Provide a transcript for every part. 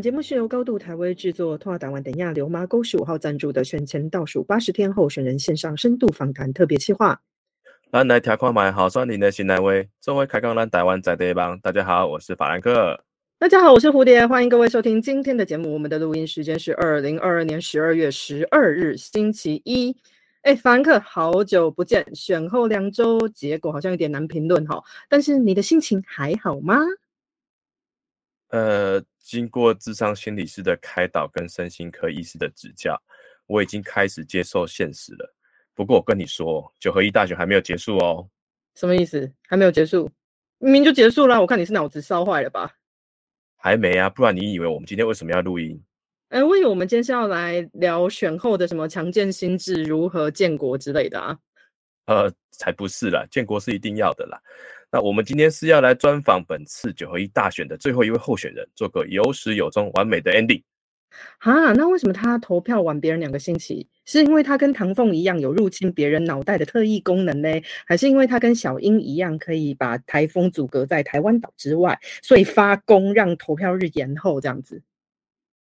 本节目是由高度台威制作、通话台湾等亚流麻沟十五号赞助的选前倒数八十天候选人线上深度访谈特别企划。咱来听看买好酸林的新来威，作为开港咱台湾在地帮。大家好，我是法兰克。大家好，我是蝴蝶，欢迎各位收听今天的节目。我们的录音时间是二零二二年十二月十二日星期一。哎，法兰克，好久不见，选后两周，结果好像有点难评论哈。但是你的心情还好吗？呃，经过智商心理师的开导跟身心科医师的指教，我已经开始接受现实了。不过我跟你说，九合一大选还没有结束哦。什么意思？还没有结束？明明就结束了。我看你是脑子烧坏了吧？还没啊，不然你以为我们今天为什么要录音？哎，我以为我们今天是要来聊选后的什么强健心智如何建国之类的啊。呃，才不是啦，建国是一定要的啦。那我们今天是要来专访本次九合一大选的最后一位候选人，做个有始有终、完美的 ending。哈，那为什么他投票晚别人两个星期？是因为他跟唐凤一样有入侵别人脑袋的特异功能呢？还是因为他跟小英一样可以把台风阻隔在台湾岛之外，所以发功让投票日延后这样子？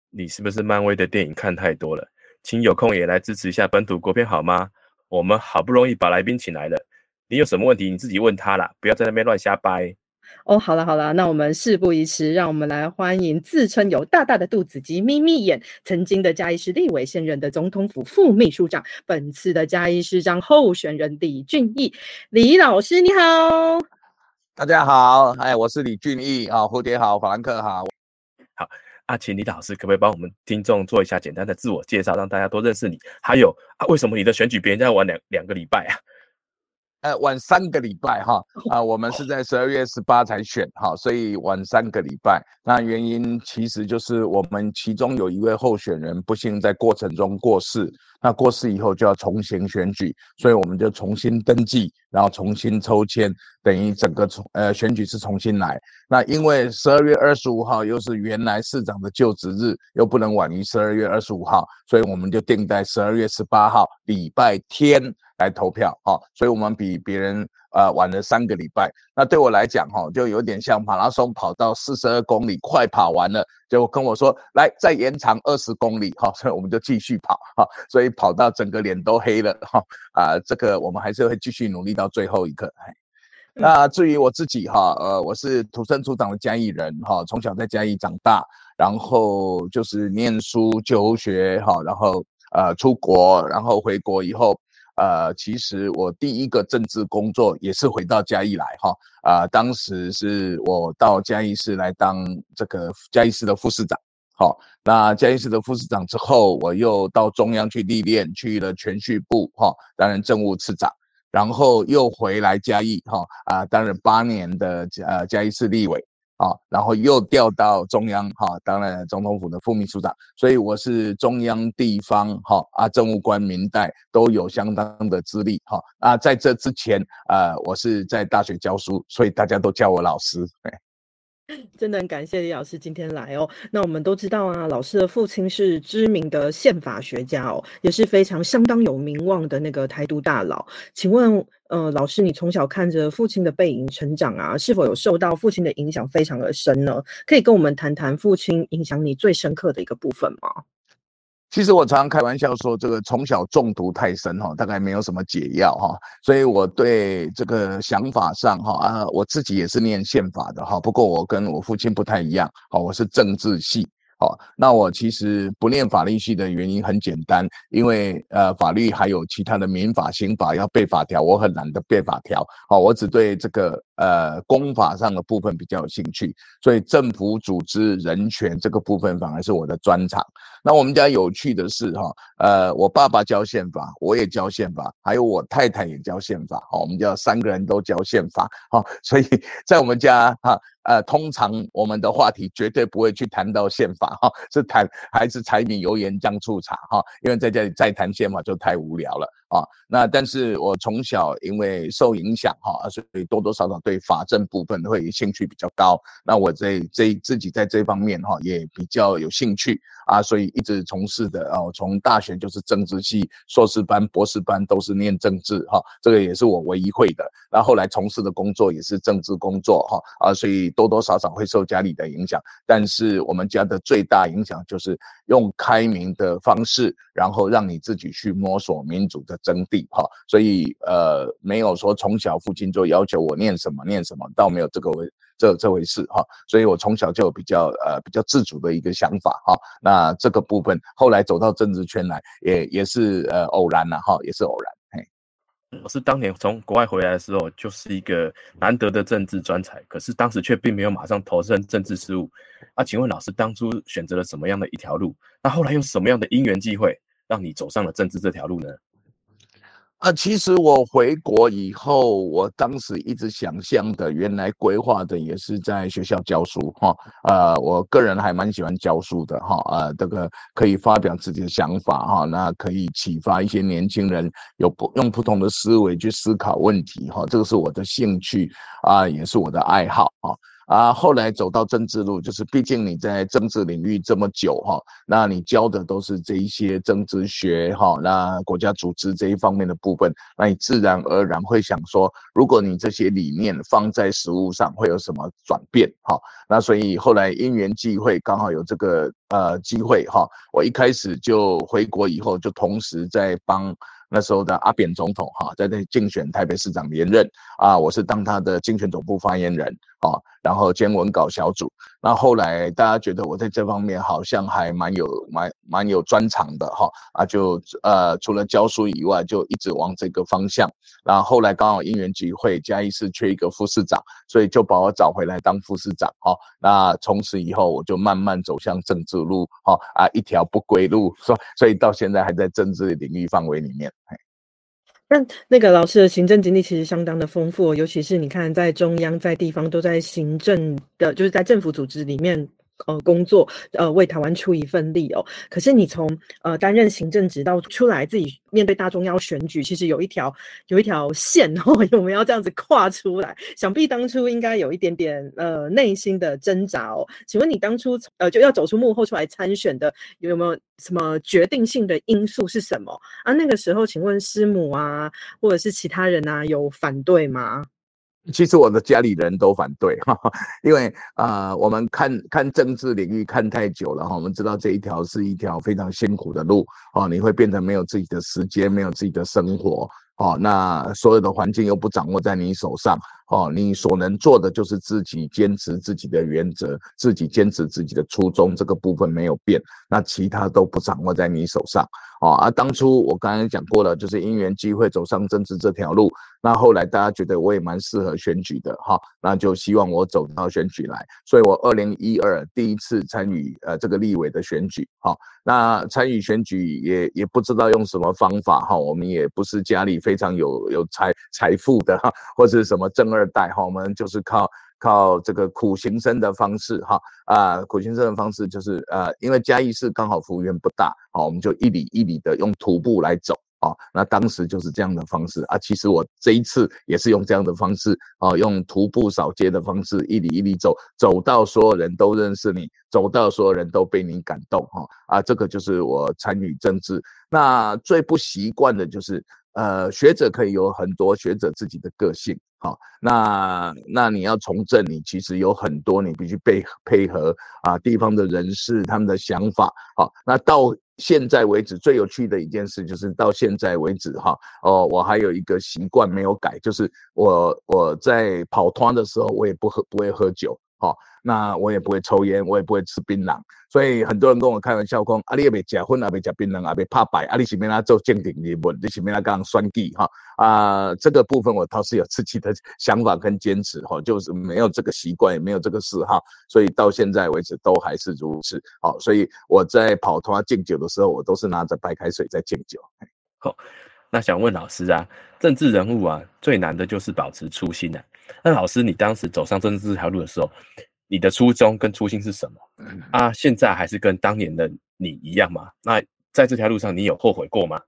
你是不是漫威的电影看太多了？请有空也来支持一下本土国片好吗？我们好不容易把来宾请来了，你有什么问题你自己问他啦，不要在那边乱瞎掰。哦，好了好了，那我们事不宜迟，让我们来欢迎自称有大大的肚子及眯眯眼，曾经的嘉义市立委，现任的总统府副秘书长，本次的嘉义市长候选人李俊毅，李老师你好，大家好，哎，我是李俊毅啊，蝴蝶好，法兰克好，好，阿请李老师可不可以帮我们听众做一下简单的自我介绍，让大家多认识你？还有啊，为什么你的选举别人家晚两两个礼拜啊？呃，晚三个礼拜哈 啊，我们是在十二月十八才选哈，所以晚三个礼拜。那原因其实就是我们其中有一位候选人不幸在过程中过世，那过世以后就要重新选举，所以我们就重新登记，然后重新抽签，等于整个重呃选举是重新来。那因为十二月二十五号又是原来市长的就职日，又不能晚于十二月二十五号，所以我们就定在十二月十八号礼拜天。来投票哈，所以我们比别人呃晚了三个礼拜。那对我来讲哈，就有点像马拉松跑到四十二公里，快跑完了，就跟我说来再延长二十公里哈，所以我们就继续跑哈，所以跑到整个脸都黑了哈啊，这个我们还是会继续努力到最后一刻。那至于我自己哈，呃，我是土生土长的嘉义人哈，从小在嘉义长大，然后就是念书、求学哈，然后呃出国，然后回国以后。呃，其实我第一个政治工作也是回到嘉义来哈，啊，当时是我到嘉义市来当这个嘉义市的副市长，好，那嘉义市的副市长之后，我又到中央去历练，去了全序部哈，担任政务次长，然后又回来嘉义哈，啊，担任八年的呃嘉义市立委。啊，然后又调到中央哈，当然总统府的副秘书长，所以我是中央地方哈啊政务官民代都有相当的资历哈啊，在这之前呃，我是在大学教书，所以大家都叫我老师。真的很感谢李老师今天来哦。那我们都知道啊，老师的父亲是知名的宪法学家哦，也是非常相当有名望的那个台独大佬。请问，呃，老师，你从小看着父亲的背影成长啊，是否有受到父亲的影响非常的深呢？可以跟我们谈谈父亲影响你最深刻的一个部分吗？其实我常常开玩笑说，这个从小中毒太深哈，大概没有什么解药哈，所以我对这个想法上哈啊，我自己也是念宪法的哈，不过我跟我父亲不太一样，好，我是政治系。好，那我其实不念法律系的原因很简单，因为呃法律还有其他的民法、刑法要背法条，我很懒得背法条。好，我只对这个呃公法上的部分比较有兴趣，所以政府组织人权这个部分反而是我的专长。那我们家有趣的是哈，呃，我爸爸教宪法，我也教宪法，还有我太太也教宪法。好，我们家三个人都教宪法。好，所以在我们家哈。呃，通常我们的话题绝对不会去谈到宪法 哈，是谈还是柴米油盐酱醋茶哈，因为在家里再谈宪法就太无聊了啊。那但是我从小因为受影响哈，所以多多少少对法政部分会兴趣比较高。那我在这自己在这方面哈也比较有兴趣啊，所以一直从事的哦，从大学就是政治系，硕士班、博士班都是念政治哈，这个也是我唯一会的。然后后来从事的工作也是政治工作哈啊，所以。多多少少会受家里的影响，但是我们家的最大影响就是用开明的方式，然后让你自己去摸索民主的真谛哈。所以呃，没有说从小父亲就要求我念什么念什么，倒没有这个为这这回事哈。所以我从小就有比较呃比较自主的一个想法哈。那这个部分后来走到政治圈来，也也是呃偶然了哈，也是偶然。我是当年从国外回来的时候，就是一个难得的政治专才，可是当时却并没有马上投身政治事务。啊请问老师当初选择了什么样的一条路？那后来用什么样的因缘机会，让你走上了政治这条路呢？啊，其实我回国以后，我当时一直想象的，原来规划的也是在学校教书哈。呃，我个人还蛮喜欢教书的哈。呃，这个可以发表自己的想法哈，那可以启发一些年轻人有不用不同的思维去思考问题哈。这个是我的兴趣啊，也是我的爱好啊。啊，后来走到政治路，就是毕竟你在政治领域这么久哈，那你教的都是这一些政治学哈，那国家组织这一方面的部分，那你自然而然会想说，如果你这些理念放在实物上，会有什么转变哈？那所以后来因缘际会，刚好有这个呃机会哈，我一开始就回国以后，就同时在帮。那时候的阿扁总统哈，在那竞选台北市长连任啊，我是当他的竞选总部发言人啊，然后兼文稿小组。那后来大家觉得我在这方面好像还蛮有蛮蛮有专长的哈啊，就呃除了教书以外，就一直往这个方向。然后后来刚好因缘际会，嘉义市缺一个副市长，所以就把我找回来当副市长哈。那从此以后，我就慢慢走向政治路哈啊，一条不归路，所所以到现在还在政治领域范围里面。但那个老师的行政经历其实相当的丰富，尤其是你看，在中央、在地方都在行政的，就是在政府组织里面。呃，工作呃，为台湾出一份力哦。可是你从呃担任行政职到出来自己面对大中央选举，其实有一条有一条线哦，我们要这样子跨出来。想必当初应该有一点点呃内心的挣扎哦。请问你当初呃就要走出幕后出来参选的，有没有什么决定性的因素是什么啊？那个时候，请问师母啊，或者是其他人啊，有反对吗？其实我的家里人都反对哈哈，因为啊，我们看看政治领域看太久了哈，我们知道这一条是一条非常辛苦的路哦，你会变得没有自己的时间，没有自己的生活哦，那所有的环境又不掌握在你手上哦，你所能做的就是自己坚持自己的原则，自己坚持自己的初衷，这个部分没有变，那其他都不掌握在你手上。哦，啊当初我刚才讲过了，就是因缘机会走上政治这条路。那后来大家觉得我也蛮适合选举的，哈，那就希望我走到选举来。所以我二零一二第一次参与呃这个立委的选举，哈，那参与选举也也不知道用什么方法，哈，我们也不是家里非常有有财财富的，哈，或是什么正二代，哈，我们就是靠。靠这个苦行僧的方式，哈啊，苦行僧的方式就是呃，因为嘉义市刚好幅员不大，好，我们就一里一里的用徒步来走，啊，那当时就是这样的方式啊。其实我这一次也是用这样的方式，啊，用徒步扫街的方式，一里一里走，走到所有人都认识你，走到所有人都被你感动，哈啊，这个就是我参与政治。那最不习惯的就是。呃，学者可以有很多学者自己的个性，好，那那你要从政，你其实有很多你必须配配合啊，地方的人士他们的想法，好，那到现在为止最有趣的一件事就是到现在为止哈，哦，我还有一个习惯没有改，就是我我在跑团的时候，我也不喝不会喝酒。好，那我也不会抽烟，我也不会吃槟榔，所以很多人跟我开玩笑讲，啊，你也别结婚，也别吃槟榔，也别怕白，啊，你前面那做鉴定你问，你前面那刚算计哈，啊，这个部分我倒是有自己的想法跟坚持哈，就是没有这个习惯，也没有这个嗜好，所以到现在为止都还是如此。好，所以我在跑通啊敬酒的时候，我都是拿着白开水在敬酒。好，那想问老师啊，政治人物啊，最难的就是保持初心啊。那老师，你当时走上政治这条路的时候，你的初衷跟初心是什么？啊，现在还是跟当年的你一样吗？那在这条路上，你有后悔过吗？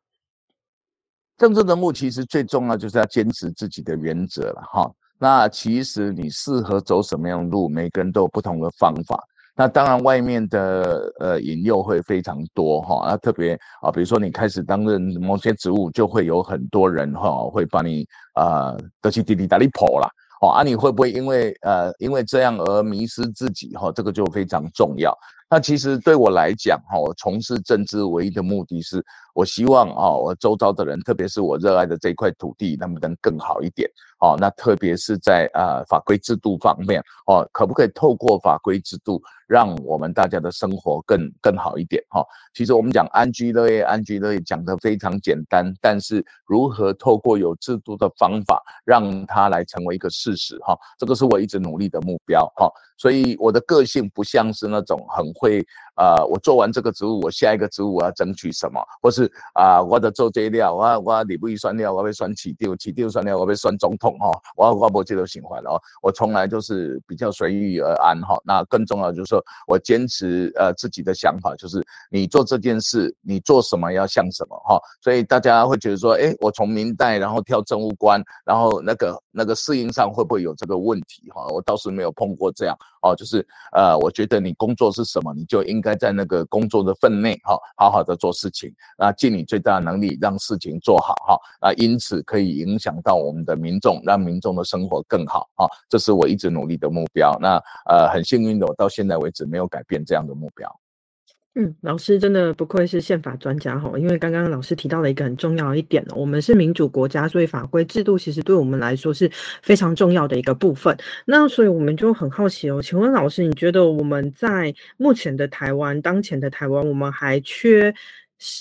政治人物其实最重要就是要坚持自己的原则了哈。那其实你适合走什么样的路，每个人都有不同的方法。那当然，外面的呃引诱会非常多哈。那特别啊，比如说你开始担任某些职务，就会有很多人哈，会把你啊得去滴滴打里跑啦。哦，啊，你会不会因为呃因为这样而迷失自己？哈，这个就非常重要。那其实对我来讲，哈，从事政治唯一的目的是，我希望啊，我周遭的人，特别是我热爱的这块土地，能不能更好一点？哦，那特别是在啊法规制度方面，哦，可不可以透过法规制度，让我们大家的生活更更好一点？哈，其实我们讲安居乐业，安居乐业讲得非常简单，但是如何透过有制度的方法，让它来成为一个事实？哈，这个是我一直努力的目标。哈。所以我的个性不像是那种很会，呃，我做完这个职务，我下一个职务我要争取什么，或是啊，我的做这料，我我你不一算料，我被算起丢，起丢算料，我被算总统哈，我我不接受循环哦，我从来就是比较随遇而安哈。那更重要就是说我坚持呃自己的想法，就是你做这件事，你做什么要像什么哈。所以大家会觉得说，哎，我从明代然后跳政务官，然后那个那个适应上会不会有这个问题哈？我倒是没有碰过这样。哦，就是呃，我觉得你工作是什么，你就应该在那个工作的分内，哈，好好的做事情，啊，尽你最大能力让事情做好，哈，啊，因此可以影响到我们的民众，让民众的生活更好，哈，这是我一直努力的目标。那呃，很幸运的，我到现在为止没有改变这样的目标。嗯，老师真的不愧是宪法专家哈，因为刚刚老师提到了一个很重要一点我们是民主国家，所以法规制度其实对我们来说是非常重要的一个部分。那所以我们就很好奇哦，请问老师，你觉得我们在目前的台湾，当前的台湾，我们还缺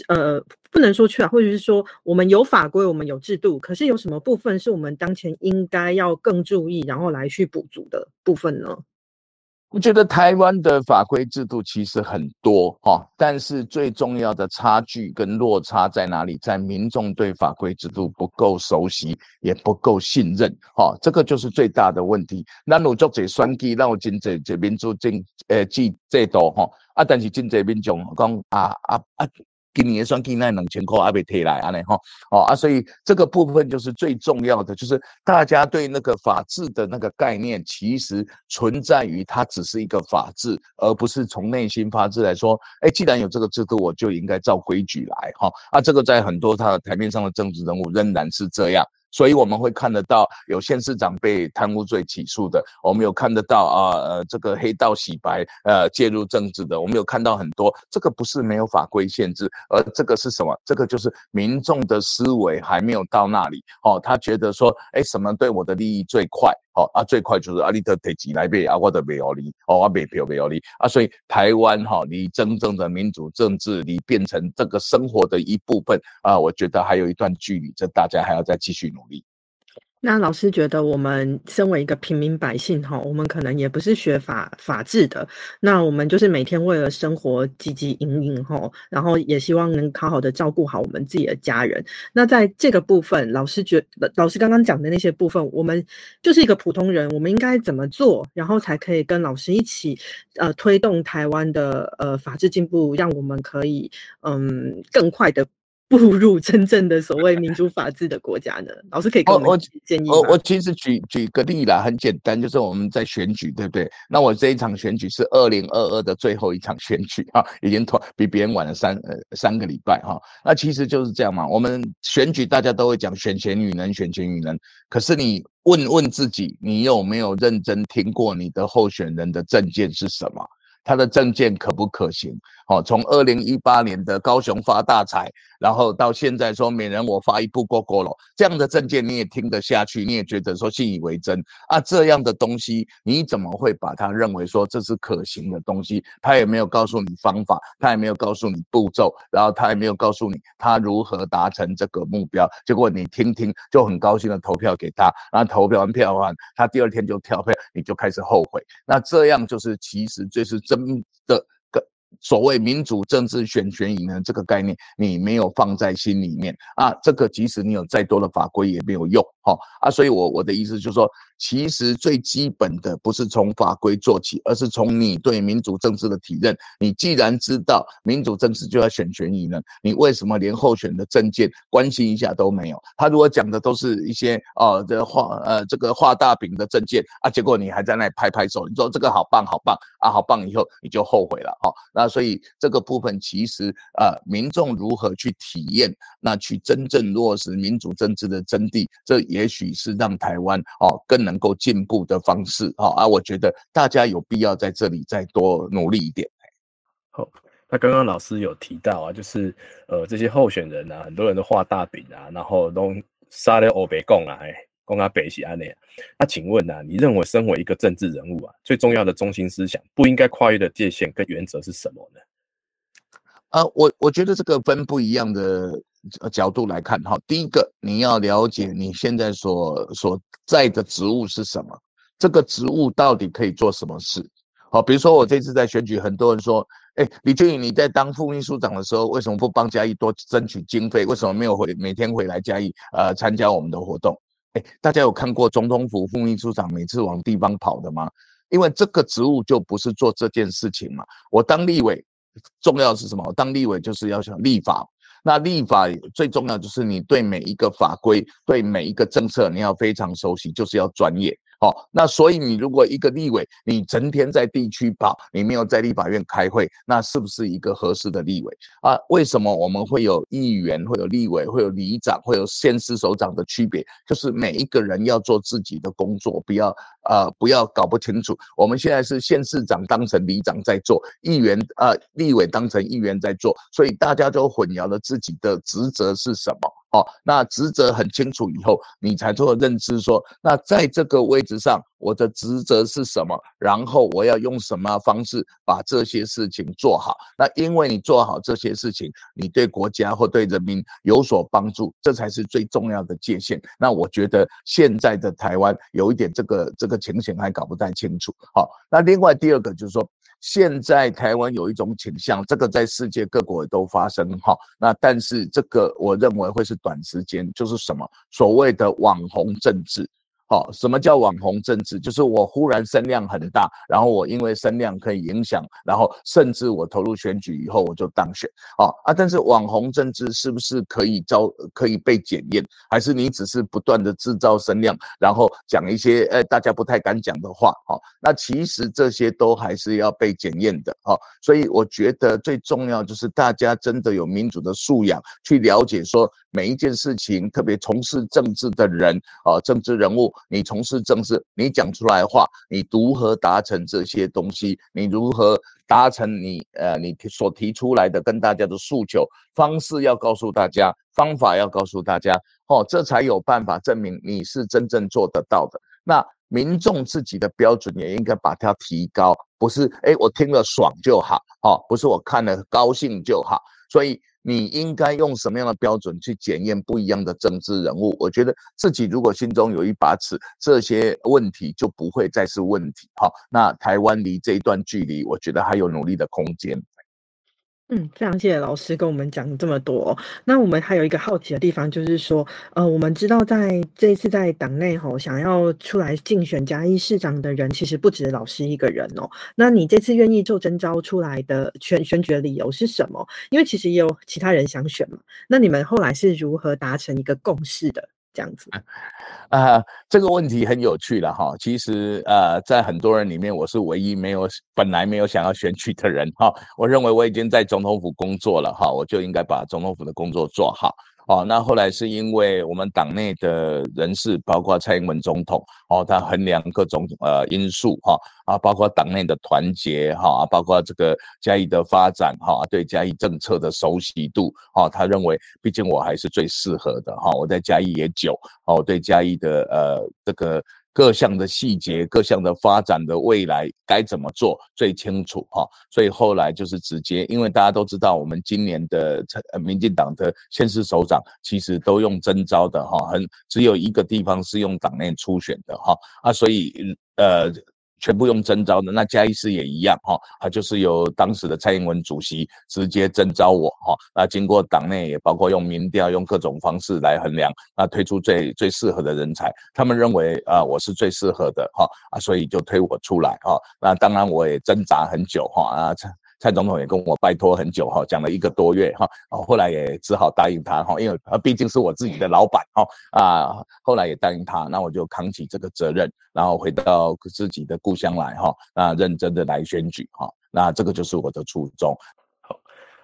呃，不能说缺啊，或者是说我们有法规，我们有制度，可是有什么部分是我们当前应该要更注意，然后来去补足的部分呢？我觉得台湾的法规制度其实很多哈，但是最重要的差距跟落差在哪里？在民众对法规制度不够熟悉，也不够信任哈，这个就是最大的问题。那我做这选举，那我真这这民主政呃制制度哈，啊，但是真侪民众讲啊啊啊。今年算给那两千块还没退来安尼哈哦啊，所以这个部分就是最重要的，就是大家对那个法治的那个概念，其实存在于它只是一个法治，而不是从内心发自来说，哎，既然有这个制度，我就应该照规矩来哈啊，这个在很多他的台面上的政治人物仍然是这样。所以我们会看得到有县市长被贪污罪起诉的，我们有看得到啊呃这个黑道洗白呃介入政治的，我们有看到很多，这个不是没有法规限制，而这个是什么？这个就是民众的思维还没有到那里哦，他觉得说，哎，什么对我的利益最快？啊，最快就是阿里特提钱来买啊，我的没有你哦，我卖票没有你啊，所以台湾哈离真正的民主政治离变成这个生活的一部分啊，我觉得还有一段距离，这大家还要再继续努力。那老师觉得，我们身为一个平民百姓哈，我们可能也不是学法法治的，那我们就是每天为了生活汲汲营营哈，然后也希望能好好的照顾好我们自己的家人。那在这个部分，老师觉老师刚刚讲的那些部分，我们就是一个普通人，我们应该怎么做，然后才可以跟老师一起呃推动台湾的呃法治进步，让我们可以嗯更快的。步入真正的所谓民主法治的国家呢？老师可以给我们建议我我其实举举个例啦，很简单，就是我们在选举，对不对？那我这一场选举是二零二二的最后一场选举啊，已经拖比别人晚了三呃三个礼拜哈。那其实就是这样嘛，我们选举大家都会讲选贤与能，选贤与能。可是你问问自己，你有没有认真听过你的候选人的政见是什么？他的证件可不可行？哦，从二零一八年的高雄发大财，然后到现在说每人我发一部过过了，这样的证件你也听得下去，你也觉得说信以为真啊？这样的东西你怎么会把它认为说这是可行的东西？他也没有告诉你方法，他也没有告诉你步骤，然后他也没有告诉你他如何达成这个目标。结果你听听就很高兴的投票给他，然后投票完票完，他第二天就跳票，你就开始后悔。那这样就是其实这是真。的所谓民主政治选权赢呢这个概念，你没有放在心里面啊，这个即使你有再多的法规也没有用哈啊，所以我我的意思就是说。其实最基本的不是从法规做起，而是从你对民主政治的体认。你既然知道民主政治就要选权宜呢，你为什么连候选的证件关心一下都没有？他如果讲的都是一些哦这画呃这个画大饼的证件啊，结果你还在那里拍拍手，你说这个好棒好棒啊好棒，以后你就后悔了哈。那所以这个部分其实啊，民众如何去体验，那去真正落实民主政治的真谛，这也许是让台湾哦更能够进步的方式哦啊，我觉得大家有必要在这里再多努力一点。好，那刚刚老师有提到啊，就是呃这些候选人啊，很多人都画大饼啊，然后都杀了欧北共啊。公阿北西安内，那请问呢？你认为身为一个政治人物啊，最重要的中心思想不应该跨越的界限跟原则是什么呢？啊，我我觉得这个分不一样的角度来看哈。第一个，你要了解你现在所所在的职务是什么，这个职务到底可以做什么事？好，比如说我这次在选举，很多人说，哎，李俊宇你在当副秘书长的时候，为什么不帮嘉义多争取经费？为什么没有回每天回来嘉义呃参加我们的活动？大家有看过总统府副秘书长每次往地方跑的吗？因为这个职务就不是做这件事情嘛。我当立委，重要是什么？我当立委就是要想立法。那立法最重要就是你对每一个法规、对每一个政策，你要非常熟悉，就是要专业。好，那所以你如果一个立委，你整天在地区跑，你没有在立法院开会，那是不是一个合适的立委啊？为什么我们会有议员、会有立委、会有里长、会有县市首长的区别？就是每一个人要做自己的工作，不要呃不要搞不清楚。我们现在是县市长当成里长在做，议员呃立委当成议员在做，所以大家都混淆了自己的职责是什么。哦，那职责很清楚以后，你才做认知说，那在这个位置上，我的职责是什么？然后我要用什么方式把这些事情做好？那因为你做好这些事情，你对国家或对人民有所帮助，这才是最重要的界限。那我觉得现在的台湾有一点这个这个情形还搞不太清楚。好，那另外第二个就是说。现在台湾有一种倾向，这个在世界各国都发生哈。那但是这个我认为会是短时间，就是什么所谓的网红政治。好，什么叫网红政治？就是我忽然声量很大，然后我因为声量可以影响，然后甚至我投入选举以后我就当选。好啊，但是网红政治是不是可以招可以被检验？还是你只是不断的制造声量，然后讲一些呃大家不太敢讲的话？好，那其实这些都还是要被检验的。好，所以我觉得最重要就是大家真的有民主的素养，去了解说每一件事情，特别从事政治的人啊，政治人物。你从事政治，你讲出来话，你如何达成这些东西？你如何达成你呃你所提出来的跟大家的诉求方式？要告诉大家，方法要告诉大家，哦，这才有办法证明你是真正做得到的。那民众自己的标准也应该把它提高，不是哎我听了爽就好，哦，不是我看了高兴就好，所以。你应该用什么样的标准去检验不一样的政治人物？我觉得自己如果心中有一把尺，这些问题就不会再是问题。好，那台湾离这一段距离，我觉得还有努力的空间。嗯，非常谢谢老师跟我们讲这么多。那我们还有一个好奇的地方，就是说，呃，我们知道在这一次在党内吼，想要出来竞选嘉义市长的人，其实不止老师一个人哦。那你这次愿意做征召出来的选选举的理由是什么？因为其实也有其他人想选嘛。那你们后来是如何达成一个共识的？这样子。啊，啊这个问题很有趣了哈。其实呃，在很多人里面，我是唯一没有本来没有想要选举的人哈。我认为我已经在总统府工作了哈，我就应该把总统府的工作做好。哦，那后来是因为我们党内的人士，包括蔡英文总统，哦，他衡量各种呃因素哈，啊，包括党内的团结哈，啊，包括这个嘉义的发展哈，对嘉义政策的熟悉度哈，他认为毕竟我还是最适合的哈，我在嘉义也久，哦，对嘉义的呃这个。各项的细节，各项的发展的未来该怎么做最清楚哈，所以后来就是直接，因为大家都知道，我们今年的民进党的县市首长其实都用真招的哈，很只有一个地方是用党内初选的哈啊，所以呃。全部用征召的，那嘉义市也一样哈，他就是由当时的蔡英文主席直接征召我哈，那经过党内也包括用民调，用各种方式来衡量，那推出最最适合的人才，他们认为啊我是最适合的哈啊，所以就推我出来哈，那当然我也挣扎很久哈啊。蔡总统也跟我拜托很久哈，讲了一个多月哈，哦，后来也只好答应他哈，因为他毕竟是我自己的老板哈啊，后来也答应他，那我就扛起这个责任，然后回到自己的故乡来哈，那认真的来选举哈，那这个就是我的初衷。好，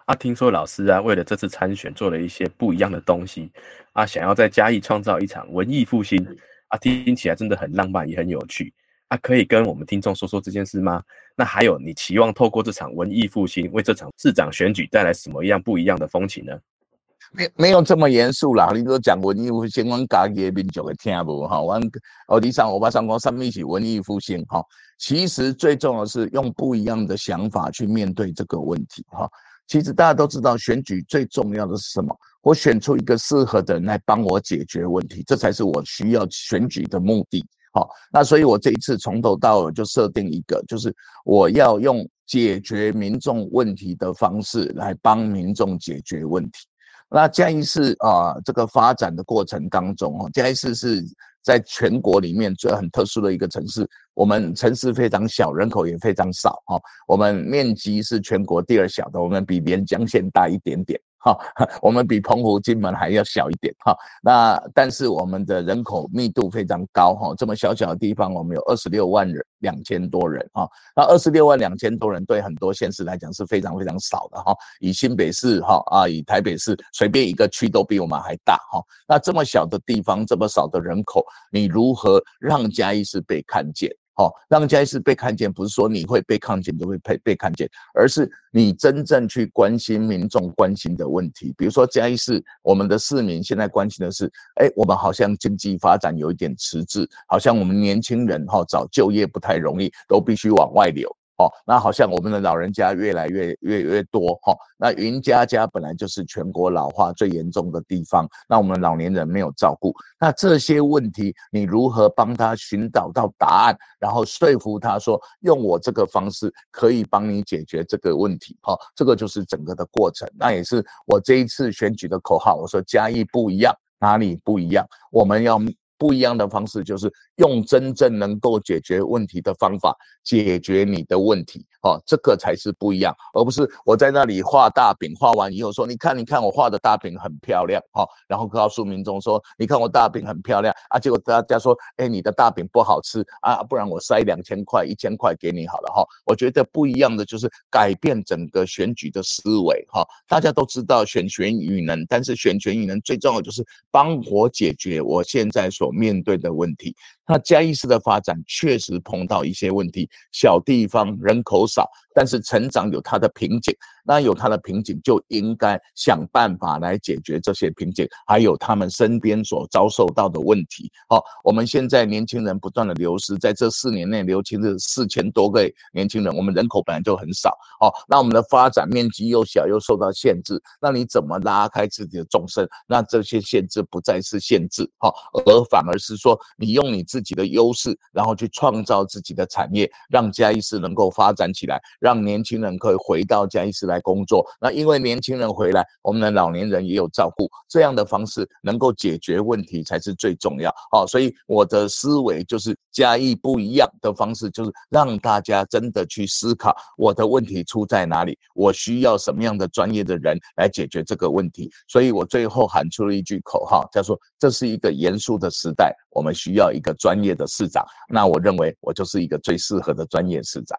啊，听说老师啊，为了这次参选做了一些不一样的东西，啊，想要在嘉义创造一场文艺复兴，啊，听起来真的很浪漫，也很有趣。啊，可以跟我们听众说说这件事吗？那还有，你期望透过这场文艺复兴，为这场市长选举带来什么样不一样的风情呢？没没有这么严肃啦，你都讲文艺复兴，阮家己的民族会听无哈？阮哦，你上我把上讲什么是文艺复兴哈？其实最重要的是用不一样的想法去面对这个问题哈。其实大家都知道，选举最重要的是什么？我选出一个适合的人来帮我解决问题，这才是我需要选举的目的。好，那所以我这一次从头到尾就设定一个，就是我要用解决民众问题的方式来帮民众解决问题。那嘉义市啊，这个发展的过程当中，哈，嘉义市是在全国里面最很特殊的一个城市。我们城市非常小，人口也非常少，哈，我们面积是全国第二小的，我们比连江县大一点点。哈，我们比澎湖、金门还要小一点哈。那但是我们的人口密度非常高哈。这么小小的地方，我们有二十六万人，两千多人哈。那二十六万两千多人，对很多县市来讲是非常非常少的哈。以新北市哈啊，以台北市随便一个区都比我们还大哈。那这么小的地方，这么少的人口，你如何让嘉义市被看见？好，让嘉义市被看见，不是说你会被看见就会被被看见，而是你真正去关心民众关心的问题。比如说嘉义市，我们的市民现在关心的是，哎，我们好像经济发展有一点迟滞，好像我们年轻人哈找就业不太容易，都必须往外流。哦，那好像我们的老人家越来越越越多哈。那云家家本来就是全国老化最严重的地方，那我们老年人没有照顾，那这些问题你如何帮他寻找到答案，然后说服他说用我这个方式可以帮你解决这个问题？哈，这个就是整个的过程。那也是我这一次选举的口号，我说嘉义不一样，哪里不一样？我们要。不一样的方式，就是用真正能够解决问题的方法解决你的问题。哦，这个才是不一样，而不是我在那里画大饼，画完以后说，你看，你看我画的大饼很漂亮，哈，然后告诉民众说，你看我大饼很漂亮啊，结果大家说，哎，你的大饼不好吃啊，不然我塞两千块、一千块给你好了，哈。我觉得不一样的就是改变整个选举的思维，哈。大家都知道选权与能，但是选权与能最重要就是帮我解决我现在所面对的问题。那嘉义市的发展确实碰到一些问题，小地方人口少，但是成长有它的瓶颈。那有它的瓶颈，就应该想办法来解决这些瓶颈，还有他们身边所遭受到的问题。好，我们现在年轻人不断的流失，在这四年内流失了四千多个年轻人。我们人口本来就很少，好，那我们的发展面积又小，又受到限制，那你怎么拉开自己的纵深？那这些限制不再是限制，好，而反而是说你用你自己的优势，然后去创造自己的产业，让嘉义市能够发展起来，让年轻人可以回到嘉义市来。工作，那因为年轻人回来，我们的老年人也有照顾，这样的方式能够解决问题才是最重要。好，所以我的思维就是加以不一样的方式，就是让大家真的去思考我的问题出在哪里，我需要什么样的专业的人来解决这个问题。所以我最后喊出了一句口号，叫做“这是一个严肃的时代，我们需要一个专业的市长”。那我认为我就是一个最适合的专业市长。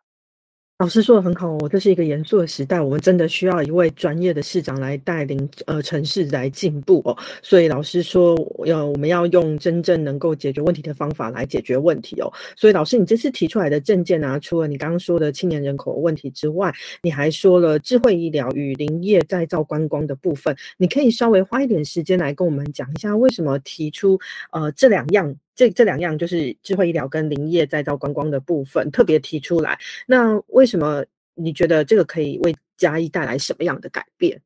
老师说的很好哦，这是一个严肃的时代，我们真的需要一位专业的市长来带领呃城市来进步哦。所以老师说要我们要用真正能够解决问题的方法来解决问题哦。所以老师，你这次提出来的证件啊，除了你刚刚说的青年人口问题之外，你还说了智慧医疗与林业再造观光的部分，你可以稍微花一点时间来跟我们讲一下，为什么提出呃这两样？这这两样就是智慧医疗跟林业再造观光的部分特别提出来。那为什么你觉得这个可以为嘉义带来什么样的改变？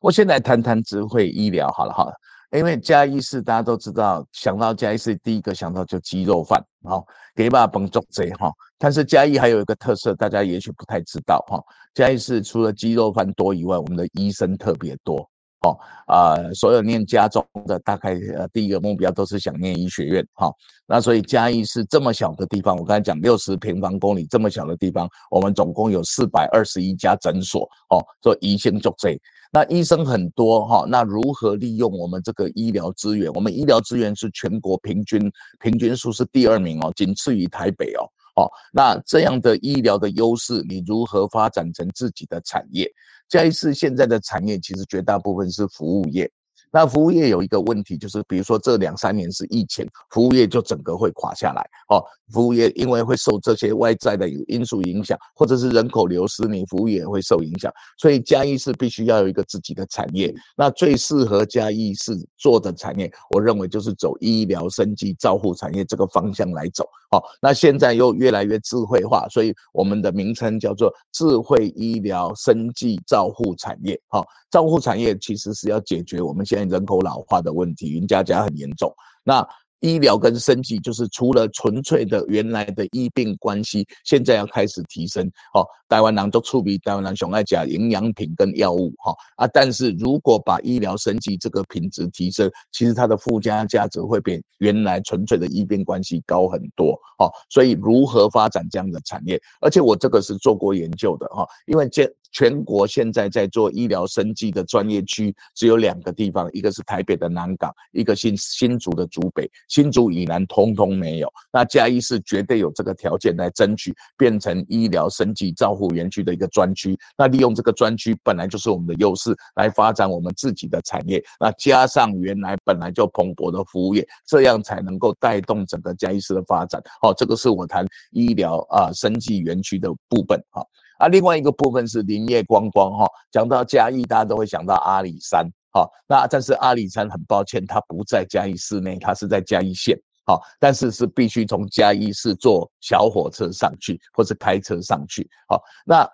我先来谈谈智慧医疗好了好了，因为嘉义市大家都知道，想到嘉义市第一个想到就鸡肉饭，哈，给把崩做贼哈。但是嘉义还有一个特色，大家也许不太知道哈，嘉义市除了鸡肉饭多以外，我们的医生特别多。哦，啊，所有念家中的大概呃第一个目标都是想念医学院，哈，那所以嘉义是这么小的地方，我刚才讲六十平方公里这么小的地方，我们总共有四百二十一家诊所，哦，做医生做这，那医生很多哈，那如何利用我们这个医疗资源？我们医疗资源是全国平均平均数是第二名哦，仅次于台北哦。哦，那这样的医疗的优势，你如何发展成自己的产业？嘉义市现在的产业其实绝大部分是服务业。那服务业有一个问题，就是比如说这两三年是疫情，服务业就整个会垮下来哦。服务业因为会受这些外在的因素影响，或者是人口流失，你服务业也会受影响。所以嘉义市必须要有一个自己的产业。那最适合嘉义市做的产业，我认为就是走医疗、生计、照护产业这个方向来走。好，那现在又越来越智慧化，所以我们的名称叫做智慧医疗、生计、照护产业。好，照护产业其实是要解决我们现在。人口老化的问题，云家家很严重。那医疗跟生计，就是除了纯粹的原来的医病关系，现在要开始提升。哦，台湾人都触比台湾人熊爱讲营养品跟药物。哈啊，但是如果把医疗生计这个品质提升，其实它的附加价值会比原来纯粹的医病关系高很多。哦，所以如何发展这样的产业？而且我这个是做过研究的。哈，因为这。全国现在在做医疗生计的专业区只有两个地方，一个是台北的南港，一个新新竹的竹北，新竹以南通通没有。那嘉义是绝对有这个条件来争取变成医疗生计照护园区的一个专区。那利用这个专区本来就是我们的优势，来发展我们自己的产业。那加上原来本来就蓬勃的服务业，这样才能够带动整个嘉义市的发展。好，这个是我谈医疗啊生技园区的部分。好。啊，另外一个部分是林业观光哈，讲到嘉义，大家都会想到阿里山，好，那但是阿里山很抱歉，它不在嘉义市内，它是在嘉义县，好，但是是必须从嘉义市坐小火车上去，或是开车上去，好，那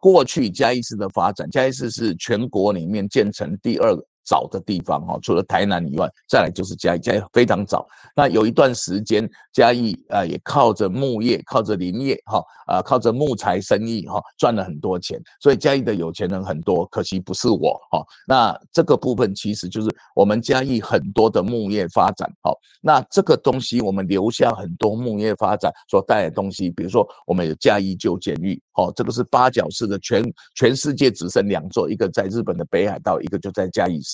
过去嘉义市的发展，嘉义市是全国里面建成第二。早的地方哈，除了台南以外，再来就是嘉义，嘉义非常早。那有一段时间，嘉义啊也靠着木业、靠着林业哈啊，靠着木材生意哈，赚了很多钱。所以嘉义的有钱人很多，可惜不是我哈。那这个部分其实就是我们嘉义很多的木业发展哈。那这个东西我们留下很多木业发展所带来的东西，比如说我们有嘉义旧监狱，哦，这个是八角式的，全全世界只剩两座，一个在日本的北海道，一个就在嘉义市。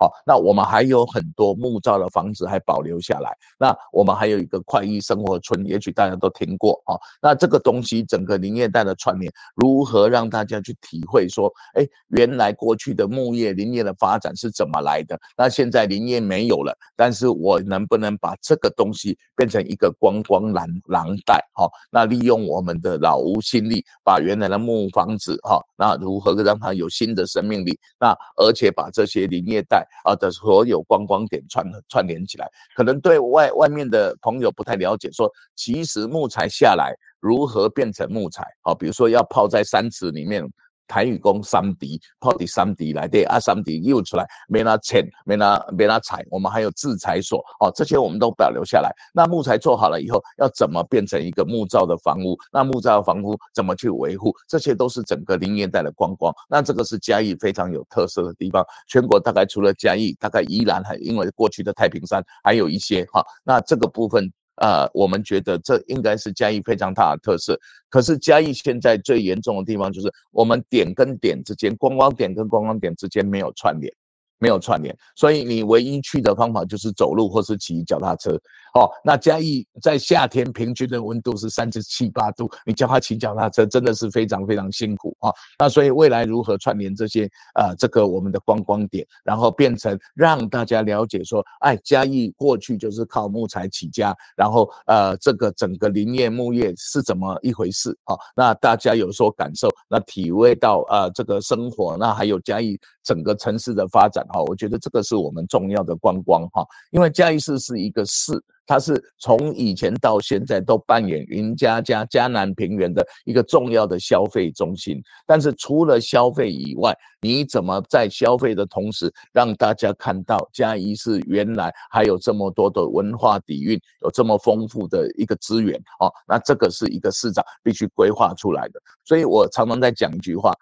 好，那我们还有很多木造的房子还保留下来。那我们还有一个快意生活村，也许大家都听过啊。那这个东西整个林业带的串联，如何让大家去体会说，哎，原来过去的木业林业的发展是怎么来的？那现在林业没有了，但是我能不能把这个东西变成一个观光蓝廊带？哈，那利用我们的老屋新力，把原来的木房子哈，那如何让它有新的生命力？那而且把这些林业带。啊的所有观光点串串联起来，可能对外外面的朋友不太了解，说其实木材下来如何变成木材？好，比如说要泡在山池里面。台语工三迪，泡的三迪来对啊，三迪又出来，没拿钱，没拿没拿采，我们还有制裁所哦，这些我们都保留下来。那木材做好了以后，要怎么变成一个木造的房屋？那木造的房屋怎么去维护？这些都是整个林业带的观光。那这个是嘉义非常有特色的地方。全国大概除了嘉义，大概宜兰还因为过去的太平山还有一些哈。那这个部分。呃，我们觉得这应该是嘉义非常大的特色。可是嘉义现在最严重的地方就是，我们点跟点之间，观光点跟观光点之间没有串联，没有串联，所以你唯一去的方法就是走路或是骑脚踏车。哦，那嘉义在夏天平均的温度是三十七八度，你叫他骑脚踏车真的是非常非常辛苦啊。那所以未来如何串联这些呃这个我们的观光点，然后变成让大家了解说，哎，嘉义过去就是靠木材起家，然后呃这个整个林业木业是怎么一回事啊？那大家有所感受，那体味到呃这个生活，那还有嘉义整个城市的发展哈，我觉得这个是我们重要的观光哈，因为嘉义市是一个市。它是从以前到现在都扮演云嘉嘉嘉南平原的一个重要的消费中心，但是除了消费以外，你怎么在消费的同时让大家看到嘉义是原来还有这么多的文化底蕴，有这么丰富的一个资源哦？那这个是一个市长必须规划出来的。所以我常常在讲一句话。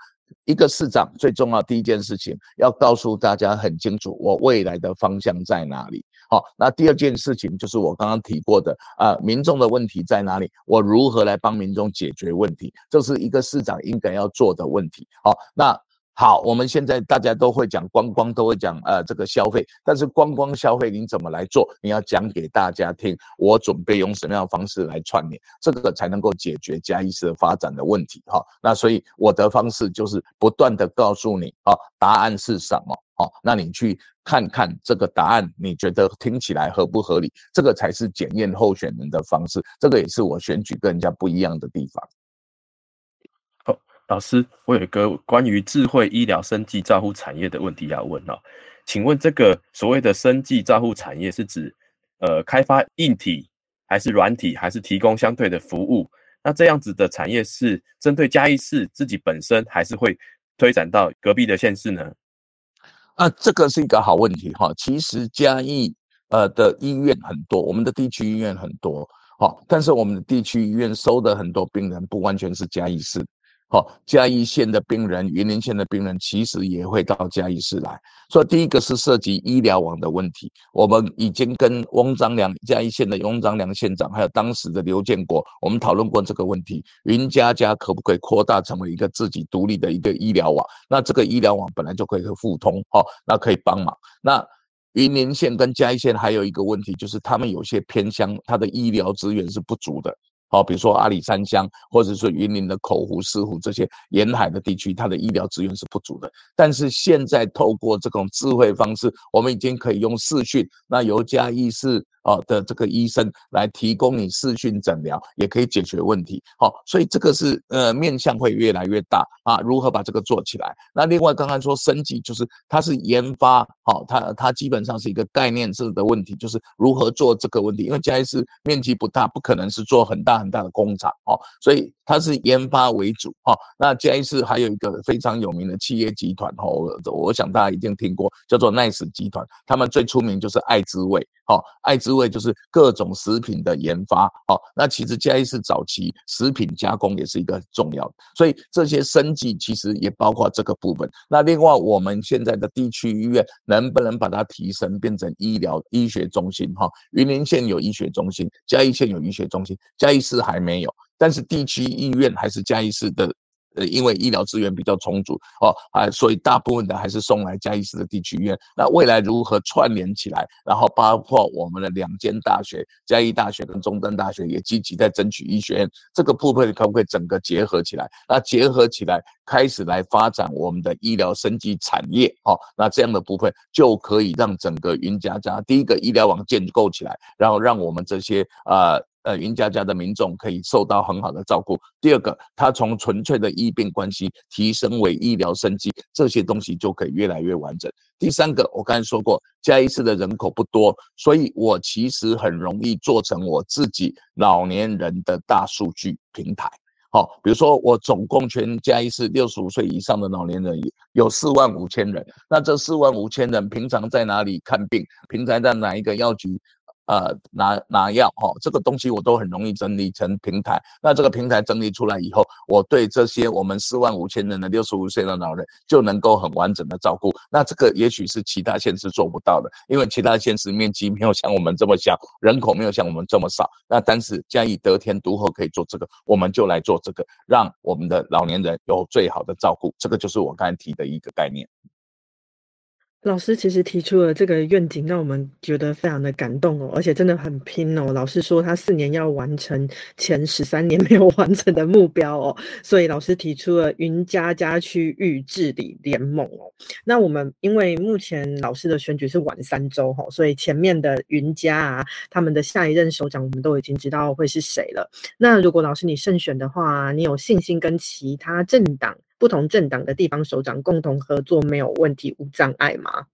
一个市长最重要第一件事情，要告诉大家很清楚，我未来的方向在哪里。好，那第二件事情就是我刚刚提过的啊，民众的问题在哪里？我如何来帮民众解决问题？这是一个市长应该要做的问题。好，那。好，我们现在大家都会讲观光，都会讲呃这个消费，但是观光消费你怎么来做？你要讲给大家听，我准备用什么样的方式来串联，这个才能够解决嘉义市的发展的问题哈。那所以我的方式就是不断的告诉你啊，答案是什么？哦，那你去看看这个答案，你觉得听起来合不合理？这个才是检验候选人的方式，这个也是我选举跟人家不一样的地方。好，老师，我有一个关于智慧医疗生计照护产业的问题要问哦，请问这个所谓的生计照护产业是指呃开发硬体还是软体，还是提供相对的服务？那这样子的产业是针对嘉义市自己本身，还是会推展到隔壁的县市呢？啊，这个是一个好问题哈。其实嘉义呃的医院很多，我们的地区医院很多，好，但是我们的地区医院收的很多病人不完全是嘉义市。好，嘉义县的病人、云林县的病人其实也会到嘉义市来。所以第一个是涉及医疗网的问题，我们已经跟翁章良嘉义县的翁章良县长，还有当时的刘建国，我们讨论过这个问题。云嘉嘉可不可以扩大成为一个自己独立的一个医疗网？那这个医疗网本来就可以互通，好，那可以帮忙。那云林县跟嘉义县还有一个问题，就是他们有些偏乡，它的医疗资源是不足的。好，比如说阿里山乡，或者是云林的口湖、石湖这些沿海的地区，它的医疗资源是不足的。但是现在透过这种智慧方式，我们已经可以用视讯，那尤嘉医师。哦的这个医生来提供你视讯诊疗，也可以解决问题。好，所以这个是呃面向会越来越大啊。如何把这个做起来？那另外刚刚说升级，就是它是研发，好，它它基本上是一个概念式的问题，就是如何做这个问题。因为嘉义市面积不大，不可能是做很大很大的工厂哦，所以它是研发为主哈。那嘉义市还有一个非常有名的企业集团哈，我想大家一定听过，叫做奈斯集团，他们最出名就是爱滋味。好，爱滋味就是各种食品的研发。好，那其实嘉义市早期食品加工也是一个很重要的，所以这些生计其实也包括这个部分。那另外，我们现在的地区医院能不能把它提升变成医疗医学中心？哈，云林县有医学中心，嘉义县有医学中心，嘉义市还没有，但是地区医院还是嘉义市的。呃，因为医疗资源比较充足哦，啊，所以大部分的还是送来嘉义市的地区医院。那未来如何串联起来？然后包括我们的两间大学，嘉义大学跟中登大学也积极在争取医学院这个部分，可不可以整个结合起来？那结合起来，开始来发展我们的医疗升级产业哦。那这样的部分就可以让整个云嘉嘉第一个医疗网建构起来，然后让我们这些呃。呃，云家家的民众可以受到很好的照顾。第二个，他从纯粹的医病关系提升为医疗生计，这些东西就可以越来越完整。第三个，我刚才说过，嘉义市的人口不多，所以我其实很容易做成我自己老年人的大数据平台。好，比如说我总共全嘉义市六十五岁以上的老年人有四万五千人，那这四万五千人平常在哪里看病？平常在哪一个药局？呃，拿拿药哈，这个东西我都很容易整理成平台。那这个平台整理出来以后，我对这些我们四万五千人的六十五岁的老人就能够很完整的照顾。那这个也许是其他县市做不到的，因为其他县市面积没有像我们这么小，人口没有像我们这么少。那但是嘉义得天独厚可以做这个，我们就来做这个，让我们的老年人有最好的照顾。这个就是我刚才提的一个概念。老师其实提出了这个愿景，让我们觉得非常的感动哦，而且真的很拼哦。老师说他四年要完成前十三年没有完成的目标哦，所以老师提出了云嘉嘉区域治理联盟哦。那我们因为目前老师的选举是晚三周哈，所以前面的云家啊，他们的下一任首长我们都已经知道会是谁了。那如果老师你胜选的话，你有信心跟其他政党？不同政党的地方首长共同合作没有问题无障碍吗？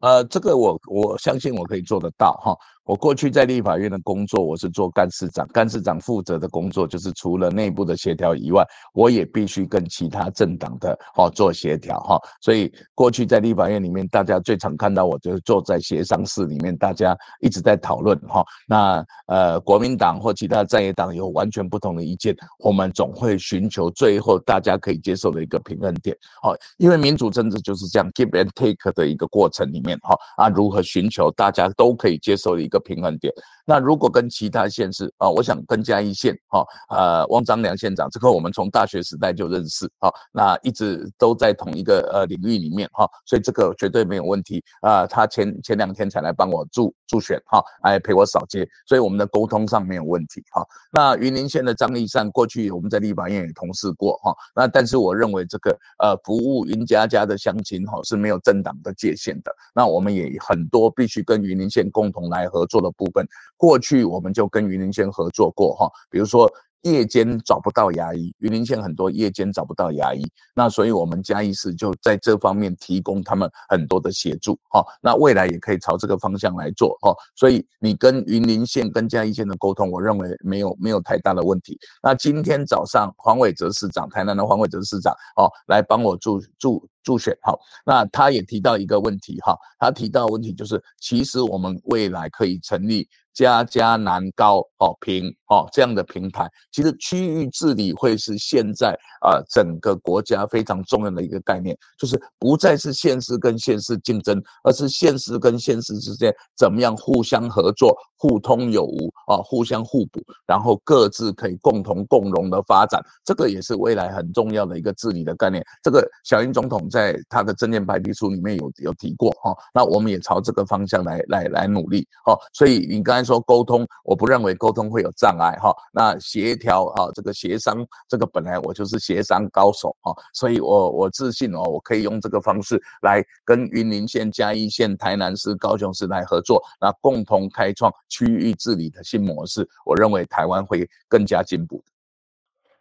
呃，这个我我相信我可以做得到哈。我过去在立法院的工作，我是做干事长，干事长负责的工作就是除了内部的协调以外，我也必须跟其他政党的哈做协调哈。所以过去在立法院里面，大家最常看到我就是坐在协商室里面，大家一直在讨论哈。那呃，国民党或其他在野党有完全不同的意见，我们总会寻求最后大家可以接受的一个平衡点。好，因为民主政治就是这样 give and take 的一个过程里面哈啊，如何寻求大家都可以接受的一个。平衡点。那如果跟其他县市啊，我想跟嘉义县哈，呃，汪张良县长，这个我们从大学时代就认识啊，那一直都在同一个呃领域里面哈，所以这个绝对没有问题啊。他前前两天才来帮我助助选哈，来陪我扫街，所以我们的沟通上没有问题哈。那云林县的张立善，过去我们在立法院也同事过哈，那但是我认为这个呃服务云家家的乡亲哈是没有政党的界限的，那我们也很多必须跟云林县共同来合作的部分。过去我们就跟云林县合作过哈，比如说夜间找不到牙医，云林县很多夜间找不到牙医，那所以我们嘉义市就在这方面提供他们很多的协助哈。那未来也可以朝这个方向来做哈。所以你跟云林县跟嘉义县的沟通，我认为没有没有太大的问题。那今天早上黄伟哲市长，台南的黄伟哲市长哦，来帮我助助助选哈。那他也提到一个问题哈，他提到问题就是，其实我们未来可以成立。家家南高哦平哦这样的平台，其实区域治理会是现在啊整个国家非常重要的一个概念，就是不再是县市跟县市竞争，而是县市跟县市之间怎么样互相合作、互通有无啊，互相互补，然后各自可以共同共荣的发展，这个也是未来很重要的一个治理的概念。这个小英总统在他的正念白皮书里面有有提过哈，那我们也朝这个方向来来来努力哈。所以你刚才。说沟通，我不认为沟通会有障碍哈。那协调啊，这个协商，这个本来我就是协商高手哈，所以我我自信哦，我可以用这个方式来跟云林县、嘉义县、台南市、高雄市来合作，那共同开创区域治理的新模式。我认为台湾会更加进步。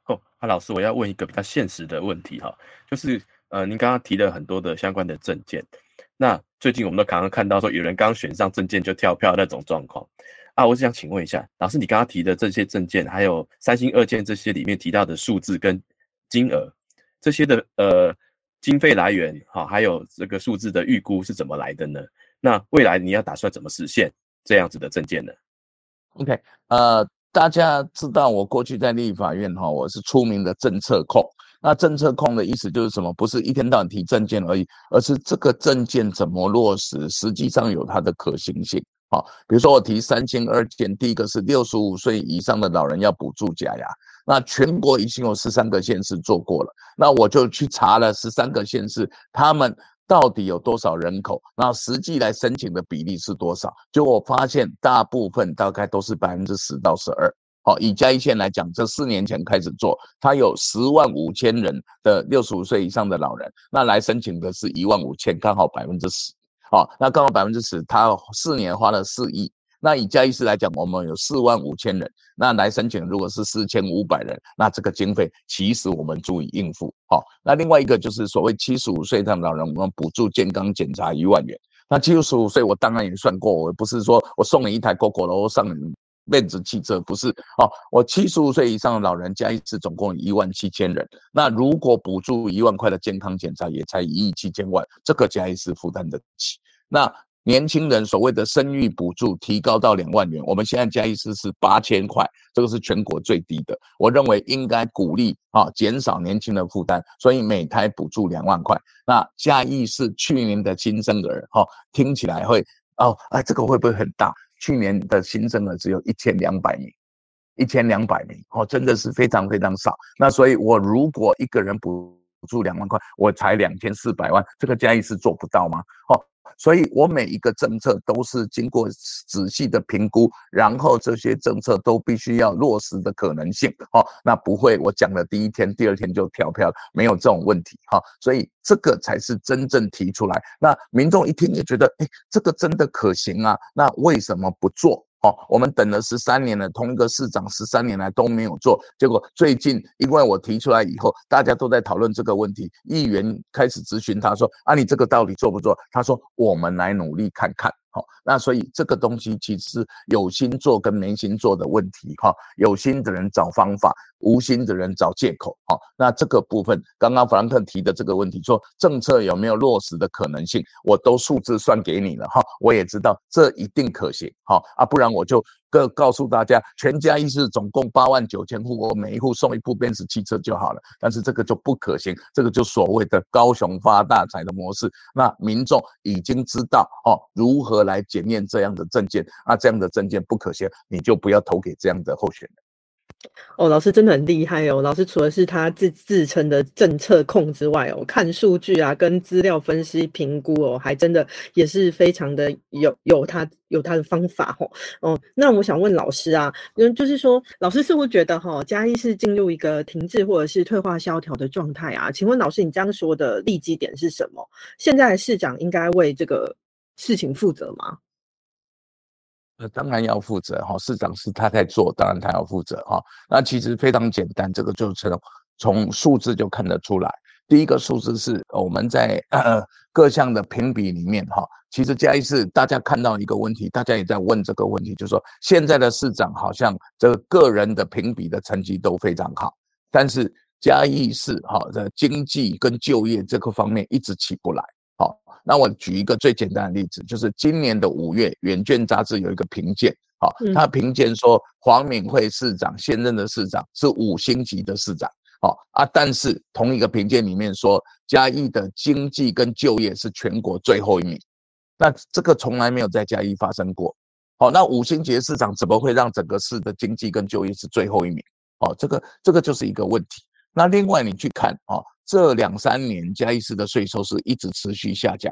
哦，那老师，我要问一个比较现实的问题哈，就是呃，您刚刚提了很多的相关的证件，那最近我们都常常看到说有人刚选上证件就跳票那种状况。啊，我想请问一下，老师，你刚刚提的这些证件，还有三星二件这些里面提到的数字跟金额，这些的呃经费来源，哈，还有这个数字的预估是怎么来的呢？那未来你要打算怎么实现这样子的证件呢？OK，呃，大家知道我过去在立法院哈，我是出名的政策控。那政策控的意思就是什么？不是一天到晚提证件而已，而是这个证件怎么落实，实际上有它的可行性。好，比如说我提三千二件，第一个是六十五岁以上的老人要补助假牙，那全国已经有十三个县市做过了，那我就去查了十三个县市，他们到底有多少人口，然后实际来申请的比例是多少？就我发现大部分大概都是百分之十到十二。好，以嘉义县来讲，这四年前开始做，它有十万五千人的六十五岁以上的老人，那来申请的是一万五千，刚好百分之十。好，那刚好百分之十，他四年花了四亿。那以嘉义市来讲，我们有四万五千人，那来申请如果是四千五百人，那这个经费其实我们足以应付。好，那另外一个就是所谓七十五岁的老人，我们补助健康检查一万元。那七十五岁我当然也算过，我不是说我送你一台 GO GO 楼上面子汽车，不是。哦，我七十五岁以上的老人加一次，总共一万七千人。那如果补助一万块的健康检查，也才一亿七千万，这个加一次负担得起。那年轻人所谓的生育补助提高到两万元，我们现在加一次是八千块，这个是全国最低的。我认为应该鼓励啊，减少年轻的负担，所以每胎补助两万块。那加一是去年的新生儿，哈，听起来会哦，哎，这个会不会很大？去年的新生儿只有一千两百名，一千两百名，哦，真的是非常非常少。那所以我如果一个人不补助两万块，我才两千四百万，这个交易是做不到吗？哦。所以，我每一个政策都是经过仔细的评估，然后这些政策都必须要落实的可能性，哦，那不会我讲的第一天、第二天就跳票，没有这种问题，哈，所以这个才是真正提出来，那民众一听就觉得，哎，这个真的可行啊，那为什么不做？哦，我们等了十三年了，同一个市长十三年来都没有做，结果最近因为我提出来以后，大家都在讨论这个问题，议员开始咨询他说：“啊，你这个到底做不做？”他说：“我们来努力看看。”好，那所以这个东西其实有心做跟没心做的问题哈。有心的人找方法，无心的人找借口。好，那这个部分，刚刚弗兰克提的这个问题，说政策有没有落实的可能性，我都数字算给你了哈。我也知道这一定可行哈啊，不然我就告告诉大家，全家一次总共八万九千户，我每一户送一部奔驰汽车就好了。但是这个就不可行，这个就所谓的高雄发大财的模式。那民众已经知道哦，如何来检验这样的证件，那这样的证件不可行，你就不要投给这样的候选人。哦，老师真的很厉害哦！老师除了是他自自称的政策控之外哦，看数据啊，跟资料分析评估哦，还真的也是非常的有有他有他的方法哦。哦，那我想问老师啊，嗯，就是说，老师似乎觉得哈，嘉义是进入一个停滞或者是退化萧条的状态啊？请问老师，你这样说的利基点是什么？现在市长应该为这个事情负责吗？呃，当然要负责哈，市长是他在做，当然他要负责哈。那其实非常简单，这个就是从数字就看得出来。第一个数字是我们在呃各项的评比里面哈，其实嘉义市大家看到一个问题，大家也在问这个问题，就是说现在的市长好像这个个人的评比的成绩都非常好，但是嘉义市哈的经济跟就业这个方面一直起不来。那我举一个最简单的例子，就是今年的五月，《远见》杂志有一个评鉴，好，他评鉴说黄敏惠市长现任的市长是五星级的市长，好啊，但是同一个评鉴里面说嘉义的经济跟就业是全国最后一名，那这个从来没有在嘉义发生过，好，那五星级的市长怎么会让整个市的经济跟就业是最后一名？哦，这个这个就是一个问题。那另外你去看啊。这两三年嘉义市的税收是一直持续下降。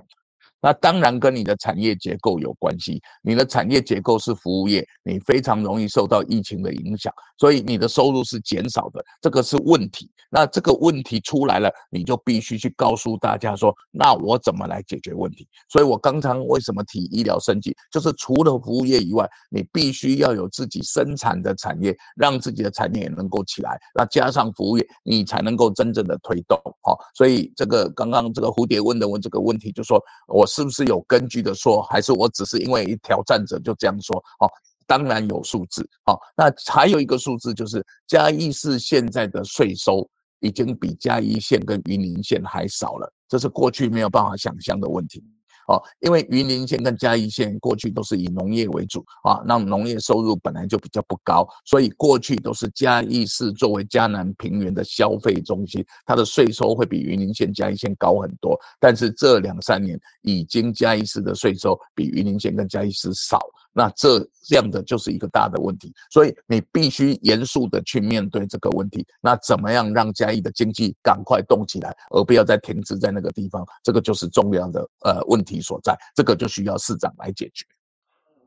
那当然跟你的产业结构有关系。你的产业结构是服务业，你非常容易受到疫情的影响，所以你的收入是减少的，这个是问题。那这个问题出来了，你就必须去告诉大家说，那我怎么来解决问题？所以我刚刚为什么提医疗升级，就是除了服务业以外，你必须要有自己生产的产业，让自己的产业也能够起来。那加上服务业，你才能够真正的推动。好，所以这个刚刚这个蝴蝶问的问这个问题，就说我。是不是有根据的说，还是我只是因为挑战者就这样说？哦，当然有数字。哦，那还有一个数字就是嘉义市现在的税收已经比嘉义县跟云林县还少了，这是过去没有办法想象的问题。哦，因为云林县跟嘉义县过去都是以农业为主啊，那农业收入本来就比较不高，所以过去都是嘉义市作为嘉南平原的消费中心，它的税收会比云林县、嘉义县高很多。但是这两三年，已经嘉义市的税收比云林县跟嘉义市少。那这样的就是一个大的问题，所以你必须严肃的去面对这个问题。那怎么样让嘉义的经济赶快动起来，而不要再停滞在那个地方？这个就是重要的呃问题所在。这个就需要市长来解决。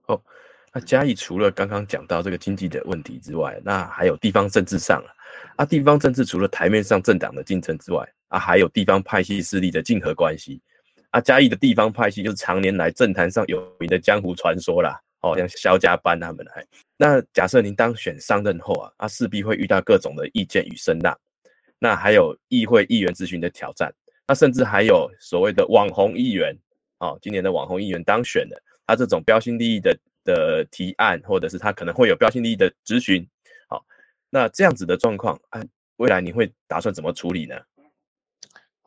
哦，那嘉义除了刚刚讲到这个经济的问题之外，那还有地方政治上啊。啊，地方政治除了台面上政党的竞争之外，啊，还有地方派系势力的竞合关系。啊，嘉义的地方派系就是常年来政坛上有名的江湖传说啦。哦，像肖家班他们来，那假设您当选上任后啊，他势必会遇到各种的意见与声浪，那还有议会议员咨询的挑战，那甚至还有所谓的网红议员，哦，今年的网红议员当选了，他这种标新立异的的提案，或者是他可能会有标新立异的咨询，好，那这样子的状况，啊，未来你会打算怎么处理呢？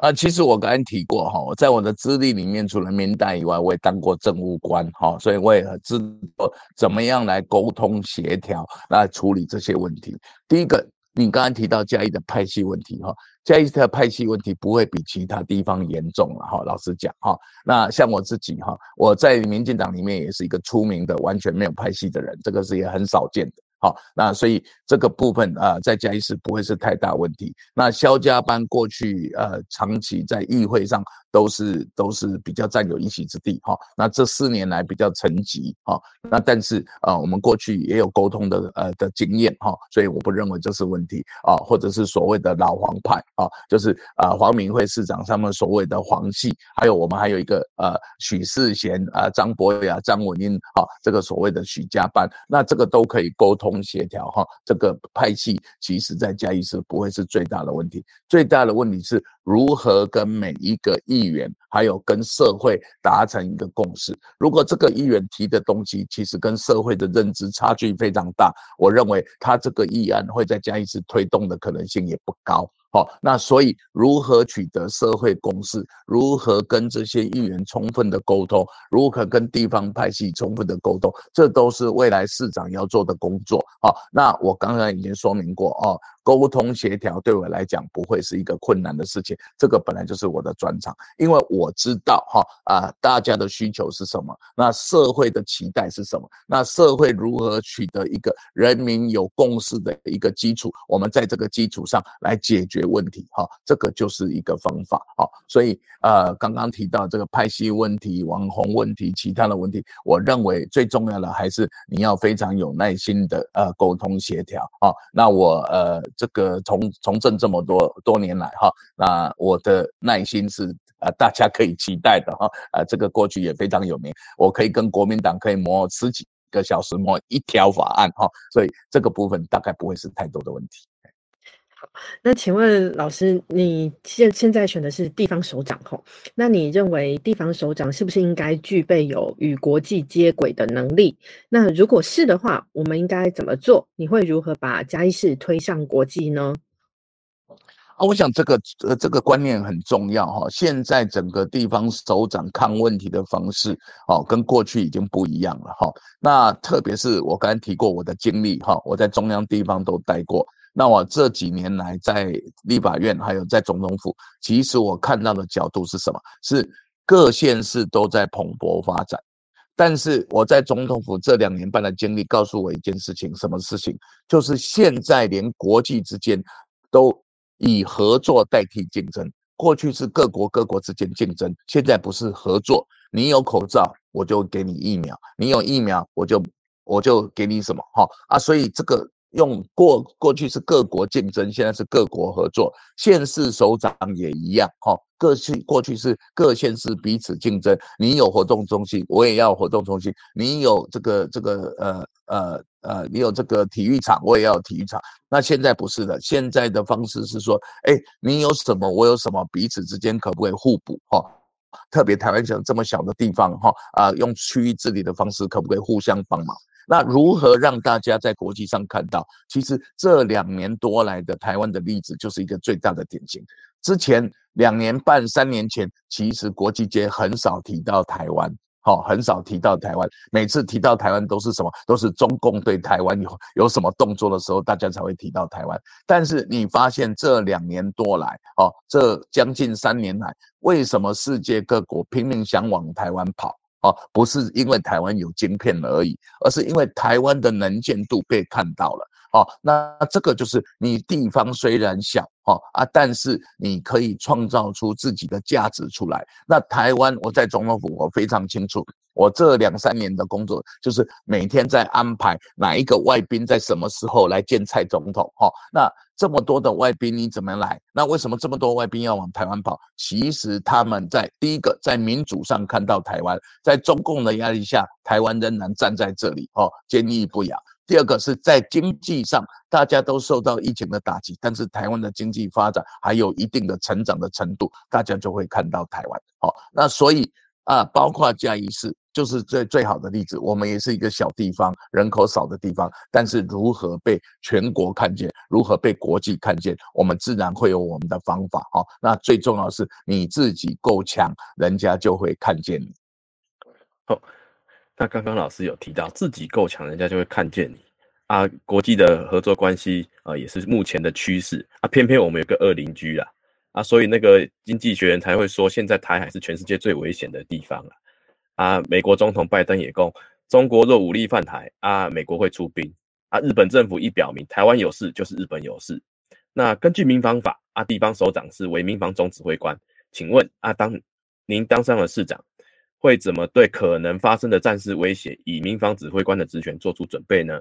啊，其实我刚才提过哈，我在我的资历里面，除了民代以外，我也当过政务官哈，所以我也知道怎么样来沟通协调来处理这些问题。第一个，你刚刚提到嘉义的派系问题哈，嘉义的派系问题不会比其他地方严重了哈。老实讲哈，那像我自己哈，我在民进党里面也是一个出名的完全没有派系的人，这个是也很少见的。好，那所以这个部分啊，在嘉义市不会是太大问题。那肖家班过去呃，长期在议会上。都是都是比较占有一席之地哈，那这四年来比较沉寂哈，那但是啊，我们过去也有沟通的呃的经验哈，所以我不认为这是问题啊，或者是所谓的老黄派啊，就是啊黄明慧市长他们所谓的黄系，还有我们还有一个呃许世贤啊张博雅张文英啊，这个所谓的许家班，那这个都可以沟通协调哈，这个派系其实在嘉义市不会是最大的问题，最大的问题是如何跟每一个议议员，还有跟社会达成一个共识。如果这个议员提的东西其实跟社会的认知差距非常大，我认为他这个议案会再加一次推动的可能性也不高。好，那所以如何取得社会共识，如何跟这些议员充分的沟通，如何跟地方派系充分的沟通，这都是未来市长要做的工作。好，那我刚刚已经说明过哦。沟通协调对我来讲不会是一个困难的事情，这个本来就是我的专长，因为我知道哈啊大家的需求是什么，那社会的期待是什么，那社会如何取得一个人民有共识的一个基础，我们在这个基础上来解决问题哈，这个就是一个方法哈。所以呃刚刚提到这个派系问题、网红问题、其他的问题，我认为最重要的还是你要非常有耐心的呃沟通协调啊。那我呃。这个从从政这么多多年来哈，那我的耐心是呃大家可以期待的哈，呃这个过去也非常有名，我可以跟国民党可以磨十几个小时磨一条法案哈，所以这个部分大概不会是太多的问题。那请问老师，你现现在选的是地方首长吼？那你认为地方首长是不是应该具备有与国际接轨的能力？那如果是的话，我们应该怎么做？你会如何把嘉义市推向国际呢？啊，我想这个呃这个观念很重要哈。现在整个地方首长看问题的方式哦，跟过去已经不一样了哈。那特别是我刚才提过我的经历哈，我在中央地方都待过。那我这几年来在立法院，还有在总统府，其实我看到的角度是什么？是各县市都在蓬勃发展，但是我在总统府这两年半的经历告诉我一件事情，什么事情？就是现在连国际之间都以合作代替竞争。过去是各国各国之间竞争，现在不是合作。你有口罩，我就给你疫苗；你有疫苗，我就我就给你什么？哈啊，所以这个。用过过去是各国竞争，现在是各国合作。县市首长也一样，哈，各去过去是各县市彼此竞争。你有活动中心，我也要活动中心；你有这个这个呃呃呃，你有这个体育场，我也要体育场。那现在不是的，现在的方式是说，哎，你有什么，我有什么，彼此之间可不可以互补？哈，特别台湾省这么小的地方，哈啊，用区域治理的方式，可不可以互相帮忙？那如何让大家在国际上看到？其实这两年多来的台湾的例子就是一个最大的典型。之前两年半、三年前，其实国际间很少提到台湾，好，很少提到台湾。每次提到台湾都是什么？都是中共对台湾有有什么动作的时候，大家才会提到台湾。但是你发现这两年多来，哦，这将近三年来，为什么世界各国拼命想往台湾跑？哦，不是因为台湾有晶片而已，而是因为台湾的能见度被看到了。哦，那这个就是你地方虽然小，哦啊，但是你可以创造出自己的价值出来。那台湾，我在总统府，我非常清楚。我这两三年的工作，就是每天在安排哪一个外宾在什么时候来见蔡总统。哈，那这么多的外宾你怎么来？那为什么这么多外宾要往台湾跑？其实他们在第一个在民主上看到台湾，在中共的压力下，台湾仍然站在这里，哦，坚毅不摇。第二个是在经济上，大家都受到疫情的打击，但是台湾的经济发展还有一定的成长的程度，大家就会看到台湾。好，那所以啊，包括嘉义市就是最最好的例子。我们也是一个小地方，人口少的地方，但是如何被全国看见，如何被国际看见，我们自然会有我们的方法。好，那最重要是你自己够强，人家就会看见你。好。那刚刚老师有提到自己够强，人家就会看见你啊。国际的合作关系啊，也是目前的趋势啊。偏偏我们有个二邻居啊啊，所以那个经济学人才会说，现在台海是全世界最危险的地方啊啊。美国总统拜登也供，中国若武力犯台啊，美国会出兵啊。日本政府一表明，台湾有事就是日本有事。那根据民防法啊，地方首长是为民防总指挥官。请问啊，当您当上了市长？会怎么对可能发生的战事威胁，以民防指挥官的职权做出准备呢？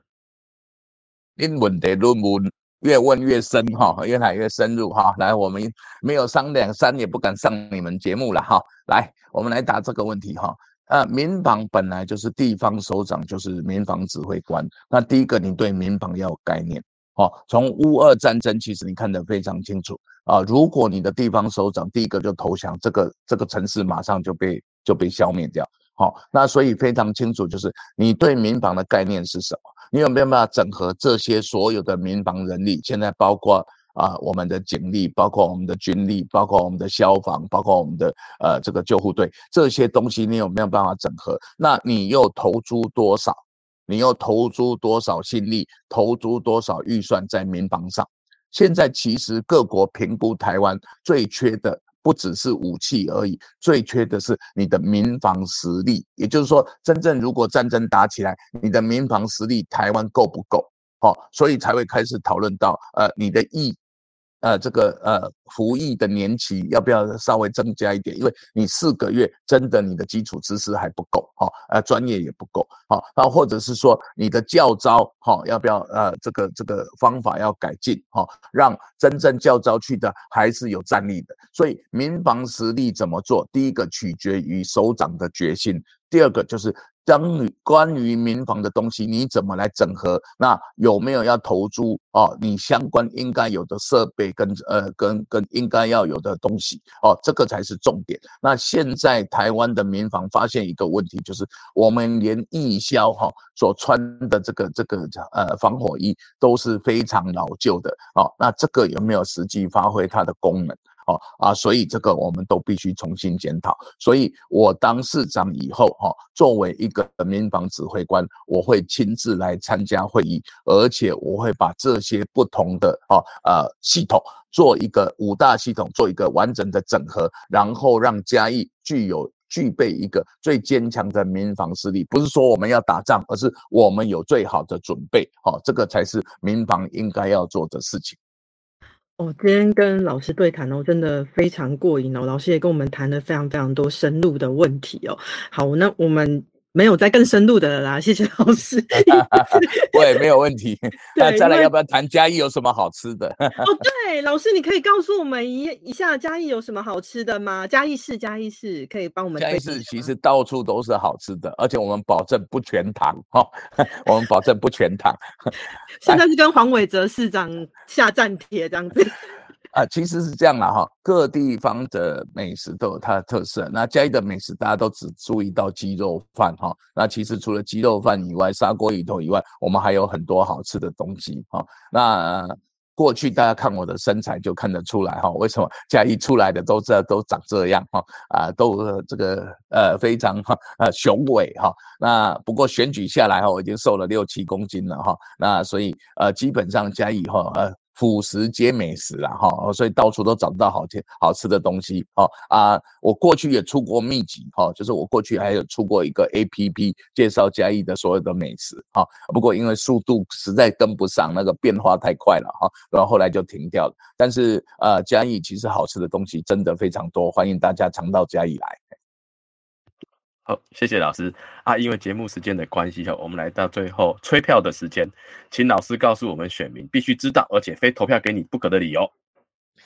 因问题论文越问越深哈，越来越深入哈。来，我们没有商量，三也不敢上你们节目了哈。来，我们来答这个问题哈。呃，民防本来就是地方首长，就是民防指挥官。那第一个，你对民防要有概念。哦，从乌俄战争，其实你看得非常清楚啊。如果你的地方首长第一个就投降，这个这个城市马上就被就被消灭掉。好，那所以非常清楚，就是你对民防的概念是什么？你有没有办法整合这些所有的民防人力？现在包括啊我们的警力，包括我们的军力，包括我们的消防，包括我们的呃这个救护队，这些东西你有没有办法整合？那你又投资多少？你又投资多少心力？投资多少预算在民防上？现在其实各国评估台湾最缺的。不只是武器而已，最缺的是你的民防实力。也就是说，真正如果战争打起来，你的民防实力台湾够不够？好，所以才会开始讨论到，呃，你的意。呃，这个呃，服役的年期要不要稍微增加一点？因为你四个月真的你的基础知识还不够，哈，呃，专业也不够，好，然后或者是说你的教招，哈，要不要呃，这个这个方法要改进，哈，让真正教招去的还是有战力的。所以民防实力怎么做？第一个取决于首长的决心，第二个就是。关于关于民房的东西，你怎么来整合？那有没有要投注哦？你相关应该有的设备跟呃跟跟应该要有的东西哦，这个才是重点。那现在台湾的民房发现一个问题，就是我们连义消哈所穿的这个这个呃防火衣都是非常老旧的哦。那这个有没有实际发挥它的功能？哦啊，所以这个我们都必须重新检讨。所以我当市长以后，哈，作为一个民防指挥官，我会亲自来参加会议，而且我会把这些不同的哦呃系统做一个五大系统做一个完整的整合，然后让嘉义具有具备一个最坚强的民防实力。不是说我们要打仗，而是我们有最好的准备。哦，这个才是民防应该要做的事情。哦，今天跟老师对谈哦，真的非常过瘾哦。老师也跟我们谈了非常非常多深入的问题哦。好，那我们。没有再更深入的了啦，谢谢老师。对，没有问题。那再来，要不要谈嘉义有什么好吃的？哦，对，老师，你可以告诉我们一一下嘉义有什么好吃的吗？嘉义市，嘉义市可以帮我们。嘉义市其实到处都是好吃的，而且我们保证不全糖哈，我们保证不全糖。现在是跟黄伟哲市长下战帖这样子。啊，其实是这样啦哈，各地方的美食都有它的特色。那嘉义的美食大家都只注意到鸡肉饭哈，那其实除了鸡肉饭以外，砂锅鱼头以外，我们还有很多好吃的东西哈。那过去大家看我的身材就看得出来哈，为什么嘉义出来的都这都长这样哈？啊，都这个呃非常哈呃雄伟哈。那不过选举下来哈，我已经瘦了六七公斤了哈。那所以呃基本上嘉义哈呃。辅食皆美食啦，哈，所以到处都找不到好吃好吃的东西，哈啊，我过去也出过秘籍，哈，就是我过去还有出过一个 A P P 介绍嘉义的所有的美食，哈，不过因为速度实在跟不上，那个变化太快了，哈，然后后来就停掉了。但是呃，嘉义其实好吃的东西真的非常多，欢迎大家常到嘉义来。好，谢谢老师啊！因为节目时间的关系哈，我们来到最后催票的时间，请老师告诉我们选民必须知道而且非投票给你不可的理由。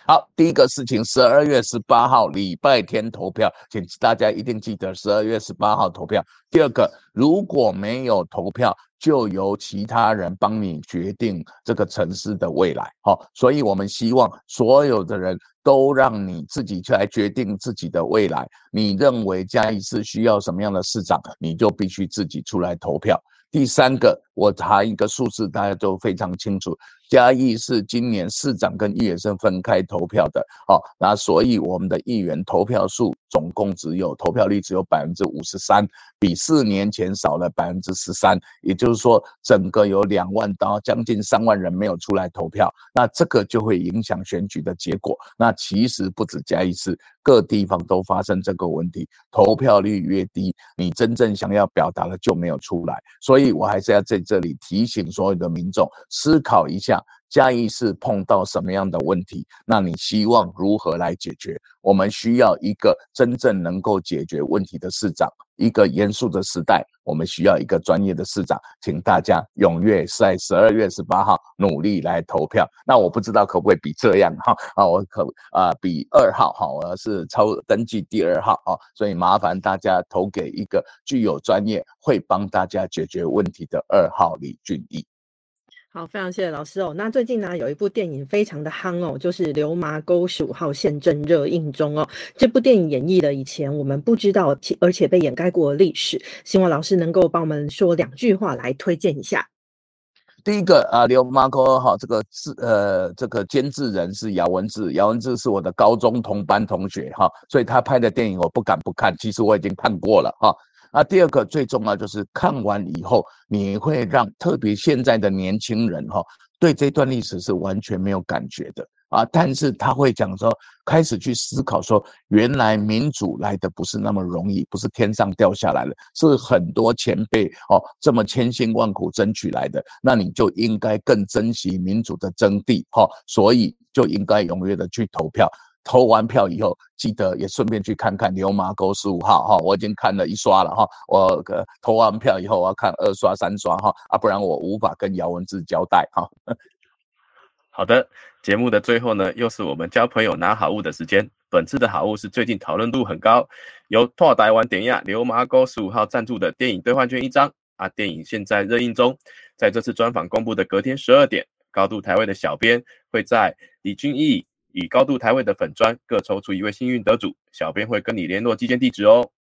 好，第一个事情，十二月十八号礼拜天投票，请大家一定记得十二月十八号投票。第二个，如果没有投票，就由其他人帮你决定这个城市的未来。好，所以我们希望所有的人。都让你自己去来决定自己的未来。你认为嘉义市需要什么样的市长，你就必须自己出来投票。第三个，我查一个数字，大家都非常清楚。嘉义是今年市长跟议员是分开投票的，哦，那所以我们的议员投票数总共只有投票率只有百分之五十三，比四年前少了百分之十三，也就是说，整个有两万到将近三万人没有出来投票，那这个就会影响选举的结果。那其实不止嘉义市，各地方都发生这个问题，投票率越低，你真正想要表达的就没有出来。所以我还是要在这里提醒所有的民众思考一下。嘉义市碰到什么样的问题？那你希望如何来解决？我们需要一个真正能够解决问题的市长。一个严肃的时代，我们需要一个专业的市长。请大家踊跃在十二月十八号努力来投票。那我不知道可不可以比这样哈啊？我可啊比二号哈，我是超登记第二号啊，所以麻烦大家投给一个具有专业、会帮大家解决问题的二号李俊义。好，非常谢谢老师哦。那最近呢，有一部电影非常的夯哦，就是《流麻沟十五号线》正热映中哦。这部电影演绎了以前我们不知道而且被掩盖过的历史，希望老师能够帮我们说两句话来推荐一下。第一个啊，流麻沟哈，这个制呃这个监制人是姚文志，姚文志是我的高中同班同学哈，所以他拍的电影我不敢不看，其实我已经看过了哈。那第二个最重要就是看完以后，你会让特别现在的年轻人哈，对这段历史是完全没有感觉的啊。但是他会讲说，开始去思考说，原来民主来的不是那么容易，不是天上掉下来的，是很多前辈哦这么千辛万苦争取来的。那你就应该更珍惜民主的真谛哈，所以就应该踊跃的去投票。投完票以后，记得也顺便去看看《牛马沟十五号》哈，我已经看了一刷了哈。我投完票以后，我要看二刷、三刷哈，啊，不然我无法跟姚文志交代哈。好的，节目的最后呢，又是我们交朋友拿好物的时间。本次的好物是最近讨论度很高，由拓台湾点亚牛马沟十五号赞助的电影兑换券一张啊。电影现在热映中，在这次专访公布的隔天十二点，高度台位的小编会在李俊毅。以高度台位的粉砖各抽出一位幸运得主，小编会跟你联络寄件地址哦。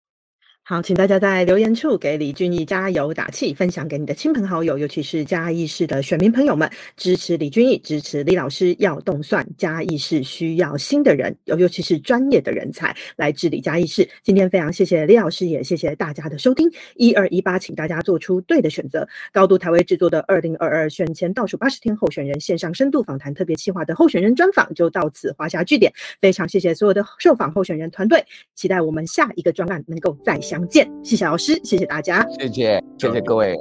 好，请大家在留言处给李俊毅加油打气，分享给你的亲朋好友，尤其是嘉义市的选民朋友们，支持李俊毅，支持李老师。要动算，嘉义市需要新的人，尤尤其是专业的人才来治理嘉义市。今天非常谢谢李老师，也谢谢大家的收听。一二一八，请大家做出对的选择。高度台位制作的二零二二选前倒数八十天候选人线上深度访谈特别企划的候选人专访就到此画下句点。非常谢谢所有的受访候选人团队，期待我们下一个专案能够再相。相见，谢谢老师，谢谢大家，谢谢，谢谢各位。